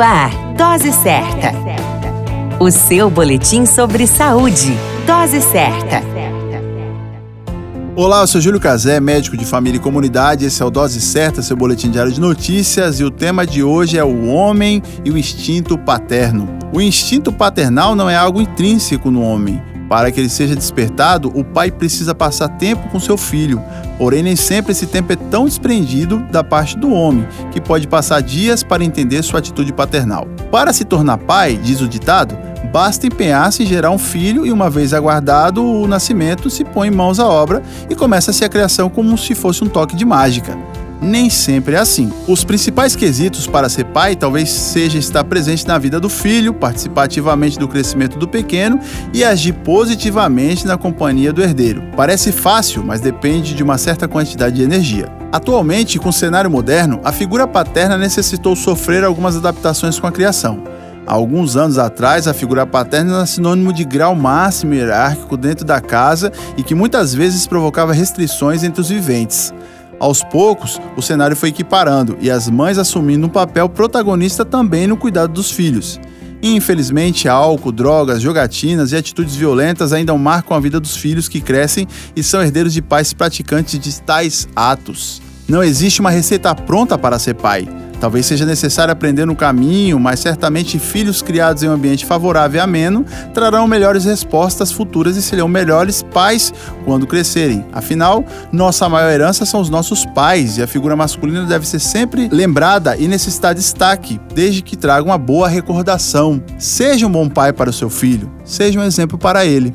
Ar, Dose Certa. O seu boletim sobre saúde. Dose Certa. Olá, eu sou Júlio Cazé, médico de família e comunidade. Esse é o Dose Certa, seu boletim diário de notícias. E o tema de hoje é o homem e o instinto paterno. O instinto paternal não é algo intrínseco no homem. Para que ele seja despertado, o pai precisa passar tempo com seu filho. Porém, nem sempre esse tempo é tão desprendido da parte do homem, que pode passar dias para entender sua atitude paternal. Para se tornar pai, diz o ditado, basta empenhar-se em gerar um filho e, uma vez aguardado o nascimento, se põe mãos à obra e começa-se a criação como se fosse um toque de mágica nem sempre é assim. Os principais quesitos para ser pai talvez seja estar presente na vida do filho, participar ativamente do crescimento do pequeno e agir positivamente na companhia do herdeiro. Parece fácil, mas depende de uma certa quantidade de energia. Atualmente, com o cenário moderno, a figura paterna necessitou sofrer algumas adaptações com a criação. Há alguns anos atrás, a figura paterna era sinônimo de grau máximo hierárquico dentro da casa e que muitas vezes provocava restrições entre os viventes. Aos poucos, o cenário foi equiparando e as mães assumindo um papel protagonista também no cuidado dos filhos. infelizmente, álcool, drogas, jogatinas e atitudes violentas ainda marcam a vida dos filhos que crescem e são herdeiros de pais praticantes de tais atos. Não existe uma receita pronta para ser pai. Talvez seja necessário aprender no caminho, mas certamente filhos criados em um ambiente favorável e ameno trarão melhores respostas futuras e serão melhores pais quando crescerem. Afinal, nossa maior herança são os nossos pais e a figura masculina deve ser sempre lembrada e necessitar destaque, desde que traga uma boa recordação. Seja um bom pai para o seu filho, seja um exemplo para ele.